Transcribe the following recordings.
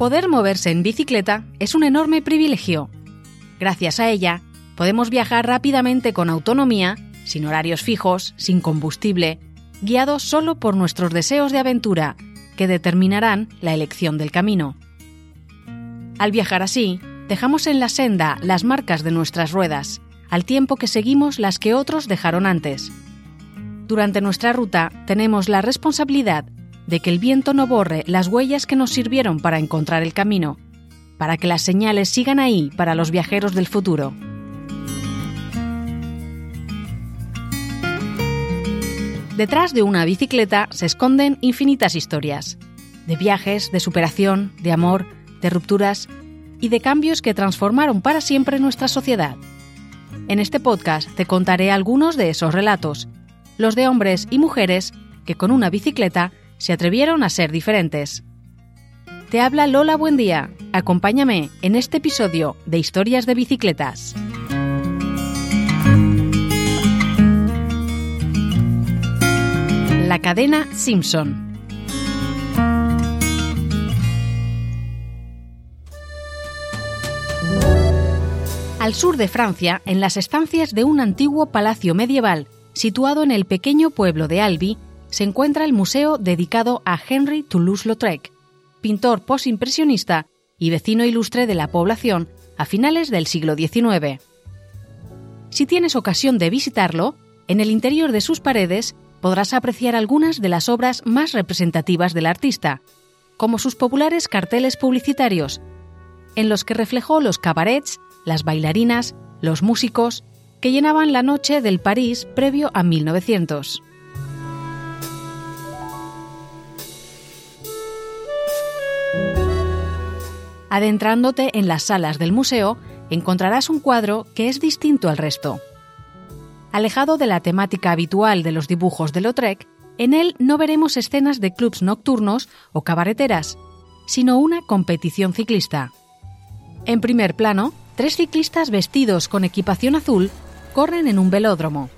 Poder moverse en bicicleta es un enorme privilegio. Gracias a ella, podemos viajar rápidamente con autonomía, sin horarios fijos, sin combustible, guiados solo por nuestros deseos de aventura, que determinarán la elección del camino. Al viajar así, dejamos en la senda las marcas de nuestras ruedas, al tiempo que seguimos las que otros dejaron antes. Durante nuestra ruta tenemos la responsabilidad de que el viento no borre las huellas que nos sirvieron para encontrar el camino, para que las señales sigan ahí para los viajeros del futuro. Detrás de una bicicleta se esconden infinitas historias, de viajes, de superación, de amor, de rupturas y de cambios que transformaron para siempre nuestra sociedad. En este podcast te contaré algunos de esos relatos, los de hombres y mujeres que con una bicicleta se atrevieron a ser diferentes. Te habla Lola Buendía. Acompáñame en este episodio de Historias de Bicicletas. La cadena Simpson. Al sur de Francia, en las estancias de un antiguo palacio medieval situado en el pequeño pueblo de Albi, se encuentra el museo dedicado a Henry Toulouse-Lautrec, pintor postimpresionista y vecino ilustre de la población a finales del siglo XIX. Si tienes ocasión de visitarlo, en el interior de sus paredes podrás apreciar algunas de las obras más representativas del artista, como sus populares carteles publicitarios, en los que reflejó los cabarets, las bailarinas, los músicos, que llenaban la noche del París previo a 1900. Adentrándote en las salas del museo, encontrarás un cuadro que es distinto al resto. Alejado de la temática habitual de los dibujos de Lautrec, en él no veremos escenas de clubs nocturnos o cabareteras, sino una competición ciclista. En primer plano, tres ciclistas vestidos con equipación azul corren en un velódromo.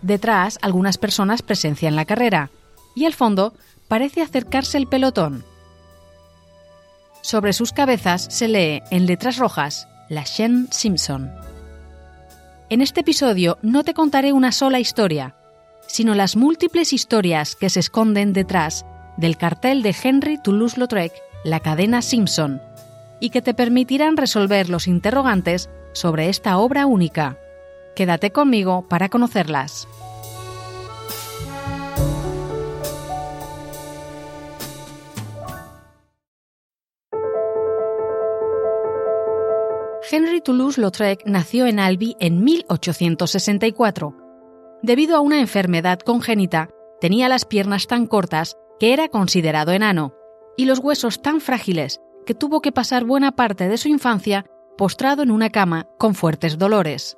Detrás, algunas personas presencian la carrera, y al fondo parece acercarse el pelotón. Sobre sus cabezas se lee en letras rojas La Chaîne Simpson. En este episodio no te contaré una sola historia, sino las múltiples historias que se esconden detrás del cartel de Henry Toulouse-Lautrec, la cadena Simpson, y que te permitirán resolver los interrogantes sobre esta obra única. Quédate conmigo para conocerlas. Henry Toulouse-Lautrec nació en Albi en 1864. Debido a una enfermedad congénita, tenía las piernas tan cortas que era considerado enano y los huesos tan frágiles que tuvo que pasar buena parte de su infancia postrado en una cama con fuertes dolores.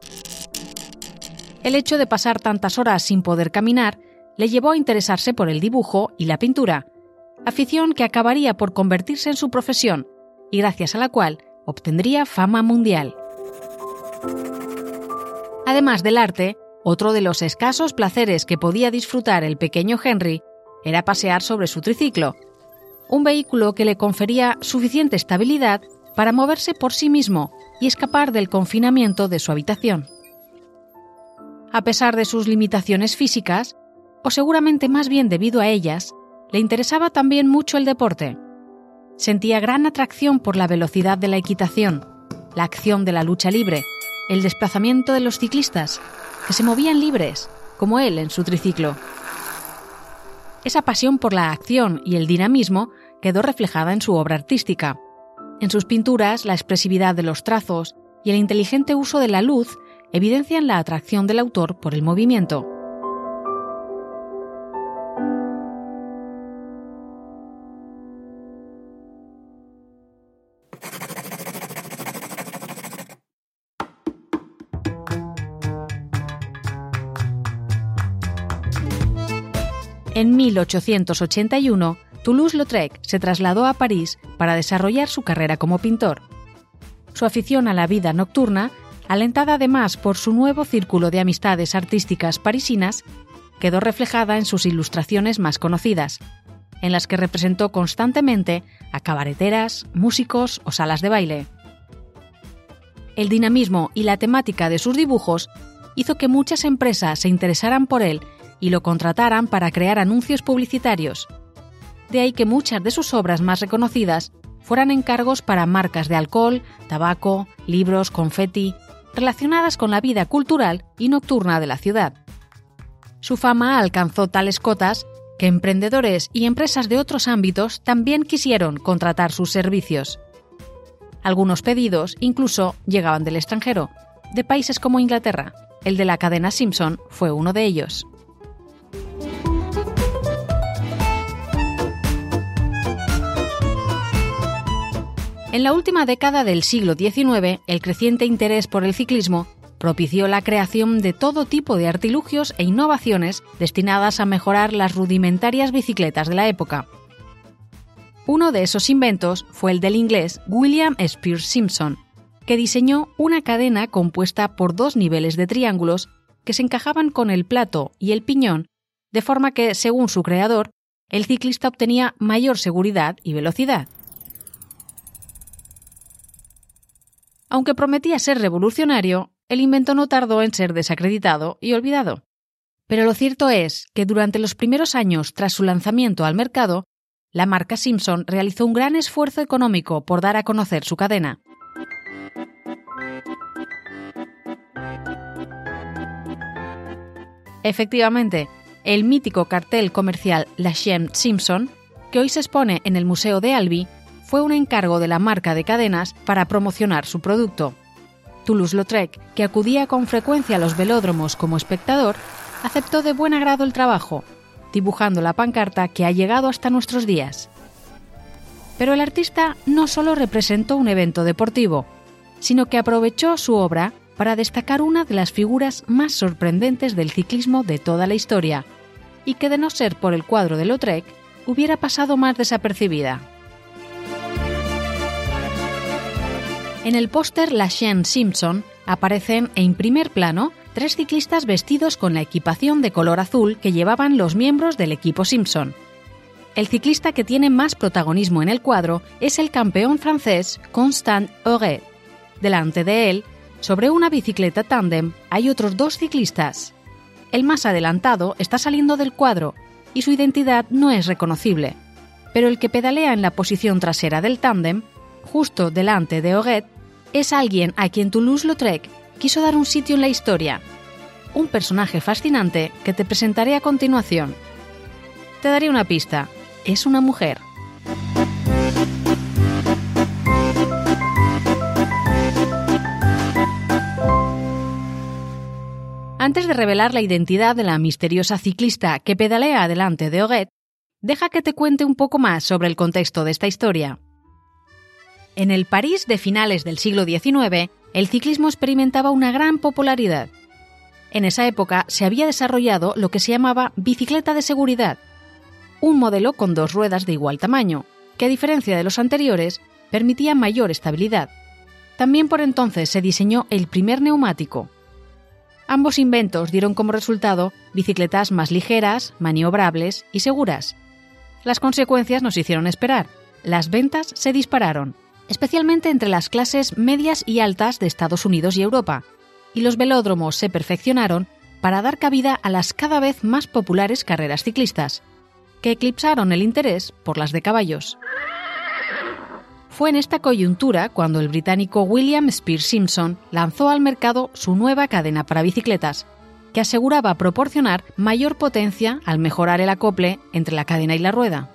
El hecho de pasar tantas horas sin poder caminar le llevó a interesarse por el dibujo y la pintura, afición que acabaría por convertirse en su profesión y gracias a la cual obtendría fama mundial. Además del arte, otro de los escasos placeres que podía disfrutar el pequeño Henry era pasear sobre su triciclo, un vehículo que le confería suficiente estabilidad para moverse por sí mismo y escapar del confinamiento de su habitación. A pesar de sus limitaciones físicas, o seguramente más bien debido a ellas, le interesaba también mucho el deporte sentía gran atracción por la velocidad de la equitación, la acción de la lucha libre, el desplazamiento de los ciclistas, que se movían libres, como él en su triciclo. Esa pasión por la acción y el dinamismo quedó reflejada en su obra artística. En sus pinturas, la expresividad de los trazos y el inteligente uso de la luz evidencian la atracción del autor por el movimiento. En 1881, Toulouse-Lautrec se trasladó a París para desarrollar su carrera como pintor. Su afición a la vida nocturna, alentada además por su nuevo círculo de amistades artísticas parisinas, quedó reflejada en sus ilustraciones más conocidas, en las que representó constantemente a cabareteras, músicos o salas de baile. El dinamismo y la temática de sus dibujos hizo que muchas empresas se interesaran por él y lo contrataran para crear anuncios publicitarios. De ahí que muchas de sus obras más reconocidas fueran encargos para marcas de alcohol, tabaco, libros, confeti, relacionadas con la vida cultural y nocturna de la ciudad. Su fama alcanzó tales cotas que emprendedores y empresas de otros ámbitos también quisieron contratar sus servicios. Algunos pedidos incluso llegaban del extranjero, de países como Inglaterra. El de la cadena Simpson fue uno de ellos. En la última década del siglo XIX, el creciente interés por el ciclismo propició la creación de todo tipo de artilugios e innovaciones destinadas a mejorar las rudimentarias bicicletas de la época. Uno de esos inventos fue el del inglés William Spears Simpson, que diseñó una cadena compuesta por dos niveles de triángulos que se encajaban con el plato y el piñón, de forma que, según su creador, el ciclista obtenía mayor seguridad y velocidad. Aunque prometía ser revolucionario, el invento no tardó en ser desacreditado y olvidado. Pero lo cierto es que durante los primeros años tras su lanzamiento al mercado, la marca Simpson realizó un gran esfuerzo económico por dar a conocer su cadena. Efectivamente, el mítico cartel comercial La Chaîne Simpson, que hoy se expone en el Museo de Albi, fue un encargo de la marca de cadenas para promocionar su producto. Toulouse-Lautrec, que acudía con frecuencia a los velódromos como espectador, aceptó de buen agrado el trabajo, dibujando la pancarta que ha llegado hasta nuestros días. Pero el artista no solo representó un evento deportivo, sino que aprovechó su obra para destacar una de las figuras más sorprendentes del ciclismo de toda la historia, y que de no ser por el cuadro de Lautrec, hubiera pasado más desapercibida. En el póster La Chaîne Simpson aparecen en primer plano tres ciclistas vestidos con la equipación de color azul que llevaban los miembros del equipo Simpson. El ciclista que tiene más protagonismo en el cuadro es el campeón francés Constant Oret. Delante de él, sobre una bicicleta tándem, hay otros dos ciclistas. El más adelantado está saliendo del cuadro y su identidad no es reconocible, pero el que pedalea en la posición trasera del tándem, justo delante de Oret, es alguien a quien Toulouse-Lautrec quiso dar un sitio en la historia. Un personaje fascinante que te presentaré a continuación. Te daré una pista. Es una mujer. Antes de revelar la identidad de la misteriosa ciclista que pedalea delante de Oguet, deja que te cuente un poco más sobre el contexto de esta historia. En el París de finales del siglo XIX, el ciclismo experimentaba una gran popularidad. En esa época se había desarrollado lo que se llamaba bicicleta de seguridad, un modelo con dos ruedas de igual tamaño, que a diferencia de los anteriores permitía mayor estabilidad. También por entonces se diseñó el primer neumático. Ambos inventos dieron como resultado bicicletas más ligeras, maniobrables y seguras. Las consecuencias nos hicieron esperar. Las ventas se dispararon especialmente entre las clases medias y altas de Estados Unidos y Europa, y los velódromos se perfeccionaron para dar cabida a las cada vez más populares carreras ciclistas, que eclipsaron el interés por las de caballos. Fue en esta coyuntura cuando el británico William Spears Simpson lanzó al mercado su nueva cadena para bicicletas, que aseguraba proporcionar mayor potencia al mejorar el acople entre la cadena y la rueda.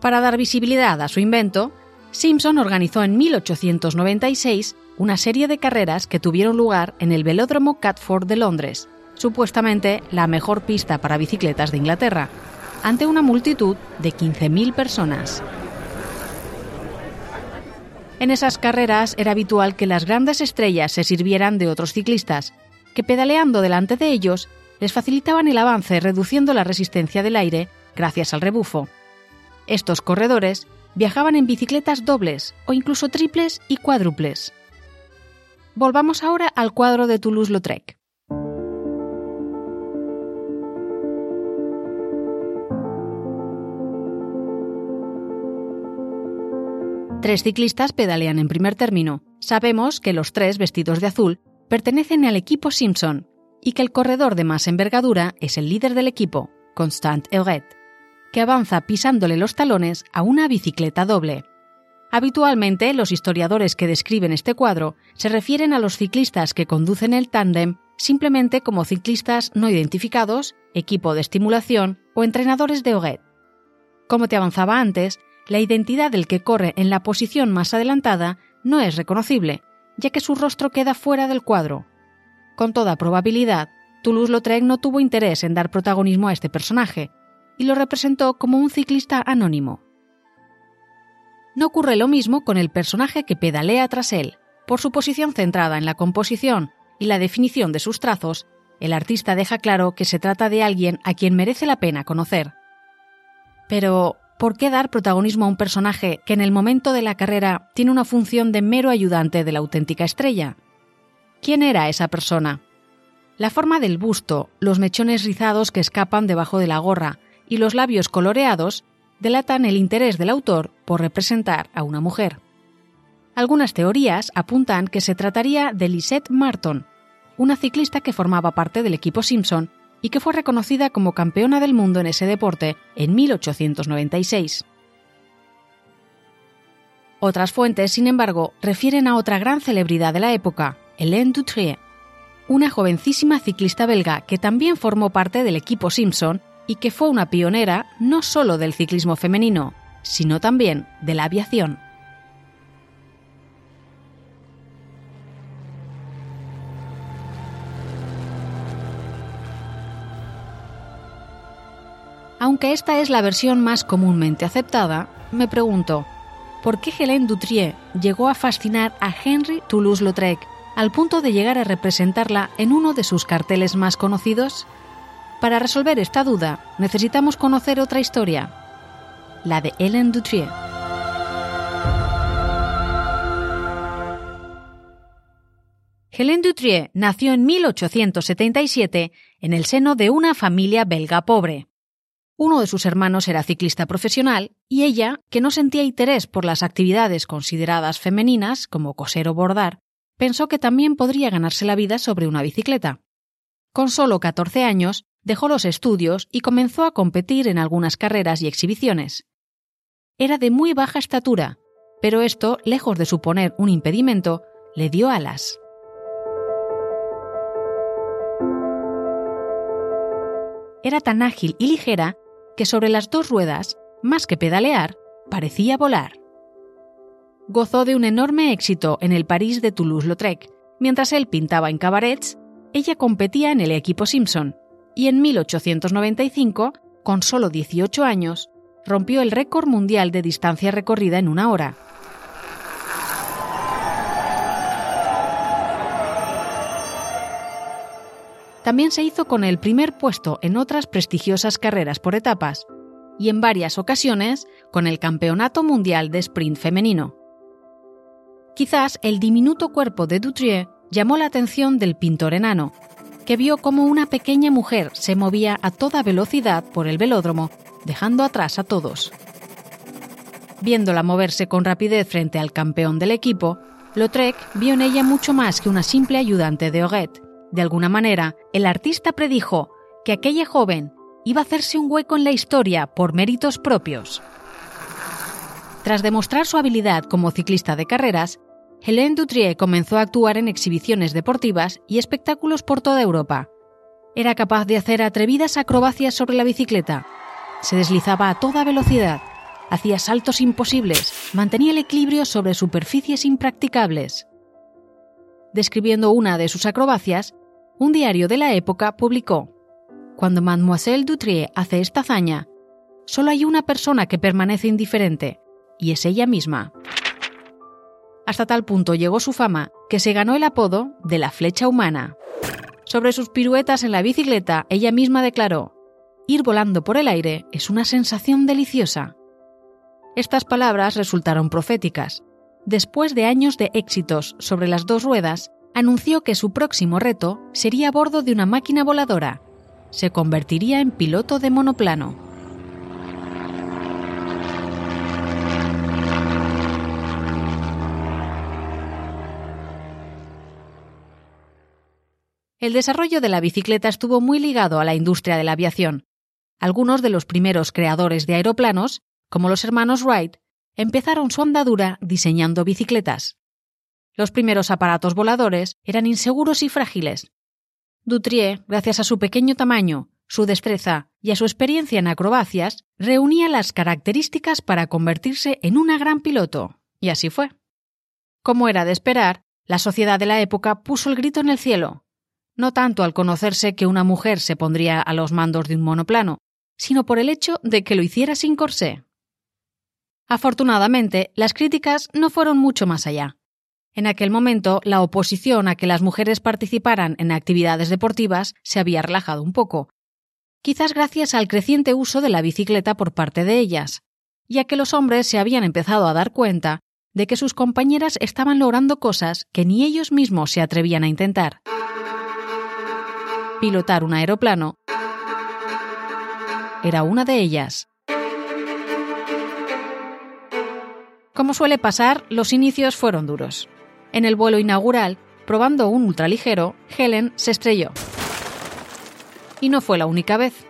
Para dar visibilidad a su invento, Simpson organizó en 1896 una serie de carreras que tuvieron lugar en el velódromo Catford de Londres, supuestamente la mejor pista para bicicletas de Inglaterra, ante una multitud de 15.000 personas. En esas carreras era habitual que las grandes estrellas se sirvieran de otros ciclistas, que pedaleando delante de ellos les facilitaban el avance reduciendo la resistencia del aire gracias al rebufo. Estos corredores viajaban en bicicletas dobles o incluso triples y cuádruples. Volvamos ahora al cuadro de Toulouse-Lautrec. Tres ciclistas pedalean en primer término. Sabemos que los tres vestidos de azul pertenecen al equipo Simpson y que el corredor de más envergadura es el líder del equipo, Constant Euret, que avanza pisándole los talones a una bicicleta doble. Habitualmente, los historiadores que describen este cuadro se refieren a los ciclistas que conducen el tándem simplemente como ciclistas no identificados, equipo de estimulación o entrenadores de Hoguet. Como te avanzaba antes, la identidad del que corre en la posición más adelantada no es reconocible, ya que su rostro queda fuera del cuadro. Con toda probabilidad, Toulouse-Lautrec no tuvo interés en dar protagonismo a este personaje y lo representó como un ciclista anónimo. No ocurre lo mismo con el personaje que pedalea tras él. Por su posición centrada en la composición y la definición de sus trazos, el artista deja claro que se trata de alguien a quien merece la pena conocer. Pero, ¿por qué dar protagonismo a un personaje que en el momento de la carrera tiene una función de mero ayudante de la auténtica estrella? ¿Quién era esa persona? La forma del busto, los mechones rizados que escapan debajo de la gorra y los labios coloreados delatan el interés del autor por representar a una mujer. Algunas teorías apuntan que se trataría de Lisette Martin, una ciclista que formaba parte del equipo Simpson y que fue reconocida como campeona del mundo en ese deporte en 1896. Otras fuentes, sin embargo, refieren a otra gran celebridad de la época, Hélène Dutrier, una jovencísima ciclista belga que también formó parte del equipo Simpson y que fue una pionera no solo del ciclismo femenino, sino también de la aviación. Aunque esta es la versión más comúnmente aceptada, me pregunto, ¿por qué Hélène Dutrier llegó a fascinar a Henry Toulouse-Lautrec al punto de llegar a representarla en uno de sus carteles más conocidos? Para resolver esta duda, necesitamos conocer otra historia, la de Hélène Dutrier. Hélène Dutrier nació en 1877 en el seno de una familia belga pobre. Uno de sus hermanos era ciclista profesional y ella, que no sentía interés por las actividades consideradas femeninas, como coser o bordar, pensó que también podría ganarse la vida sobre una bicicleta. Con solo 14 años, dejó los estudios y comenzó a competir en algunas carreras y exhibiciones. Era de muy baja estatura, pero esto, lejos de suponer un impedimento, le dio alas. Era tan ágil y ligera que sobre las dos ruedas, más que pedalear, parecía volar. Gozó de un enorme éxito en el París de Toulouse-Lautrec. Mientras él pintaba en cabarets, ella competía en el equipo Simpson, y en 1895, con solo 18 años, rompió el récord mundial de distancia recorrida en una hora. También se hizo con el primer puesto en otras prestigiosas carreras por etapas y en varias ocasiones con el Campeonato Mundial de Sprint Femenino. Quizás el diminuto cuerpo de Dutrier llamó la atención del pintor enano, que vio cómo una pequeña mujer se movía a toda velocidad por el velódromo, dejando atrás a todos. Viéndola moverse con rapidez frente al campeón del equipo, Lautrec vio en ella mucho más que una simple ayudante de Hoguet. De alguna manera, el artista predijo que aquella joven iba a hacerse un hueco en la historia por méritos propios. Tras demostrar su habilidad como ciclista de carreras, Hélène Dutrier comenzó a actuar en exhibiciones deportivas y espectáculos por toda Europa. Era capaz de hacer atrevidas acrobacias sobre la bicicleta. Se deslizaba a toda velocidad, hacía saltos imposibles, mantenía el equilibrio sobre superficies impracticables. Describiendo una de sus acrobacias, un diario de la época publicó: Cuando Mademoiselle Dutrier hace esta hazaña, solo hay una persona que permanece indiferente, y es ella misma. Hasta tal punto llegó su fama que se ganó el apodo de la flecha humana. Sobre sus piruetas en la bicicleta, ella misma declaró, Ir volando por el aire es una sensación deliciosa. Estas palabras resultaron proféticas. Después de años de éxitos sobre las dos ruedas, anunció que su próximo reto sería a bordo de una máquina voladora. Se convertiría en piloto de monoplano. El desarrollo de la bicicleta estuvo muy ligado a la industria de la aviación. Algunos de los primeros creadores de aeroplanos, como los hermanos Wright, empezaron su andadura diseñando bicicletas. Los primeros aparatos voladores eran inseguros y frágiles. Dutrier, gracias a su pequeño tamaño, su destreza y a su experiencia en acrobacias, reunía las características para convertirse en una gran piloto, y así fue. Como era de esperar, la sociedad de la época puso el grito en el cielo, no tanto al conocerse que una mujer se pondría a los mandos de un monoplano, sino por el hecho de que lo hiciera sin corsé. Afortunadamente, las críticas no fueron mucho más allá. En aquel momento, la oposición a que las mujeres participaran en actividades deportivas se había relajado un poco, quizás gracias al creciente uso de la bicicleta por parte de ellas, ya que los hombres se habían empezado a dar cuenta de que sus compañeras estaban logrando cosas que ni ellos mismos se atrevían a intentar pilotar un aeroplano, era una de ellas. Como suele pasar, los inicios fueron duros. En el vuelo inaugural, probando un ultraligero, Helen se estrelló. Y no fue la única vez.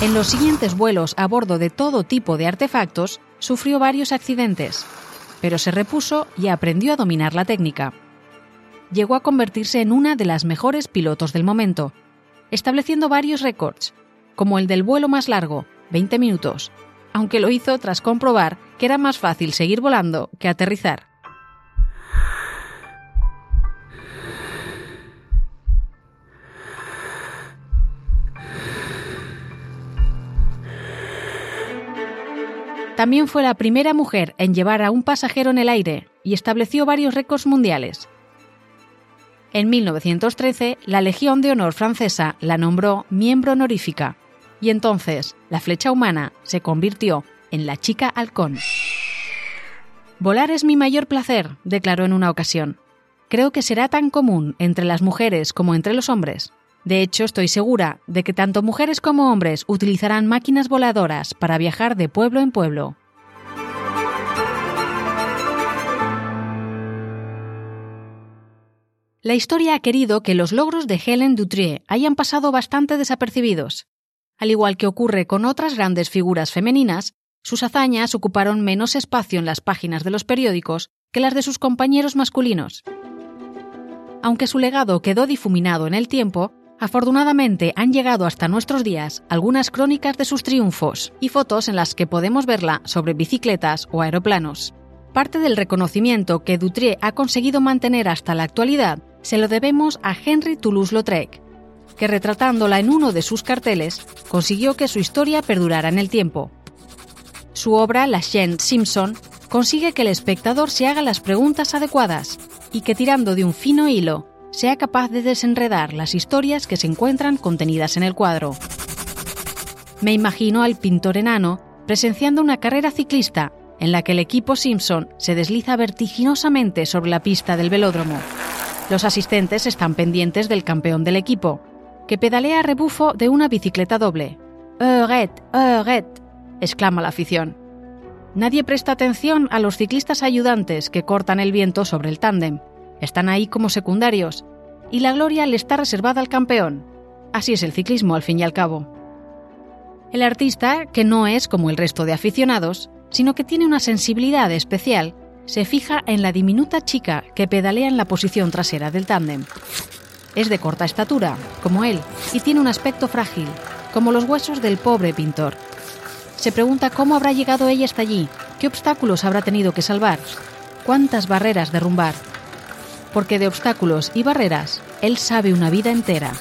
En los siguientes vuelos a bordo de todo tipo de artefactos, sufrió varios accidentes, pero se repuso y aprendió a dominar la técnica llegó a convertirse en una de las mejores pilotos del momento, estableciendo varios récords, como el del vuelo más largo, 20 minutos, aunque lo hizo tras comprobar que era más fácil seguir volando que aterrizar. También fue la primera mujer en llevar a un pasajero en el aire y estableció varios récords mundiales, en 1913, la Legión de Honor francesa la nombró miembro honorífica y entonces la flecha humana se convirtió en la chica halcón. Volar es mi mayor placer, declaró en una ocasión. Creo que será tan común entre las mujeres como entre los hombres. De hecho, estoy segura de que tanto mujeres como hombres utilizarán máquinas voladoras para viajar de pueblo en pueblo. La historia ha querido que los logros de Helen Dutrier hayan pasado bastante desapercibidos. Al igual que ocurre con otras grandes figuras femeninas, sus hazañas ocuparon menos espacio en las páginas de los periódicos que las de sus compañeros masculinos. Aunque su legado quedó difuminado en el tiempo, afortunadamente han llegado hasta nuestros días algunas crónicas de sus triunfos y fotos en las que podemos verla sobre bicicletas o aeroplanos. Parte del reconocimiento que Dutrier ha conseguido mantener hasta la actualidad se lo debemos a Henry Toulouse-Lautrec, que retratándola en uno de sus carteles consiguió que su historia perdurara en el tiempo. Su obra, La Chaîne Simpson, consigue que el espectador se haga las preguntas adecuadas y que tirando de un fino hilo sea capaz de desenredar las historias que se encuentran contenidas en el cuadro. Me imagino al pintor enano presenciando una carrera ciclista en la que el equipo Simpson se desliza vertiginosamente sobre la pista del velódromo. Los asistentes están pendientes del campeón del equipo, que pedalea a rebufo de una bicicleta doble. ¡Euret! ¡Euret! exclama la afición. Nadie presta atención a los ciclistas ayudantes que cortan el viento sobre el tándem. Están ahí como secundarios, y la gloria le está reservada al campeón. Así es el ciclismo, al fin y al cabo. El artista, que no es como el resto de aficionados, sino que tiene una sensibilidad especial, se fija en la diminuta chica que pedalea en la posición trasera del tándem. Es de corta estatura, como él, y tiene un aspecto frágil, como los huesos del pobre pintor. Se pregunta cómo habrá llegado ella hasta allí, qué obstáculos habrá tenido que salvar, cuántas barreras derrumbar. Porque de obstáculos y barreras, él sabe una vida entera.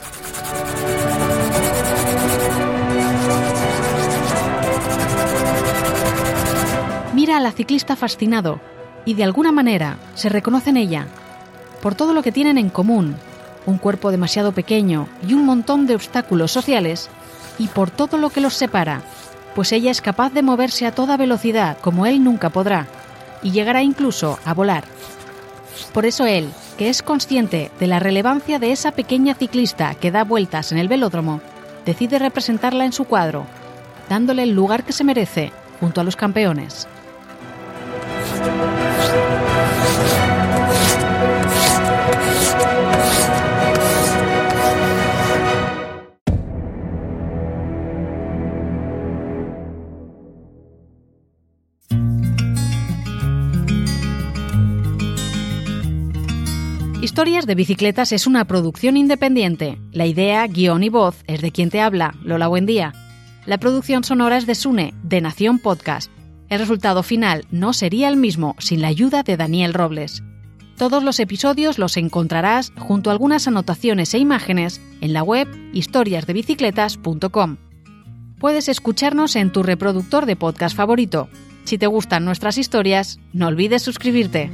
Mira a la ciclista fascinado, y de alguna manera se reconoce en ella, por todo lo que tienen en común, un cuerpo demasiado pequeño y un montón de obstáculos sociales, y por todo lo que los separa, pues ella es capaz de moverse a toda velocidad como él nunca podrá, y llegará incluso a volar. Por eso él, que es consciente de la relevancia de esa pequeña ciclista que da vueltas en el velódromo, decide representarla en su cuadro, dándole el lugar que se merece junto a los campeones. Historias de Bicicletas es una producción independiente. La idea, guion y voz es de quien te habla, Lola Buendía. La producción sonora es de Sune, de Nación Podcast. El resultado final no sería el mismo sin la ayuda de Daniel Robles. Todos los episodios los encontrarás junto a algunas anotaciones e imágenes en la web historiasdebicicletas.com. Puedes escucharnos en tu reproductor de podcast favorito. Si te gustan nuestras historias, no olvides suscribirte.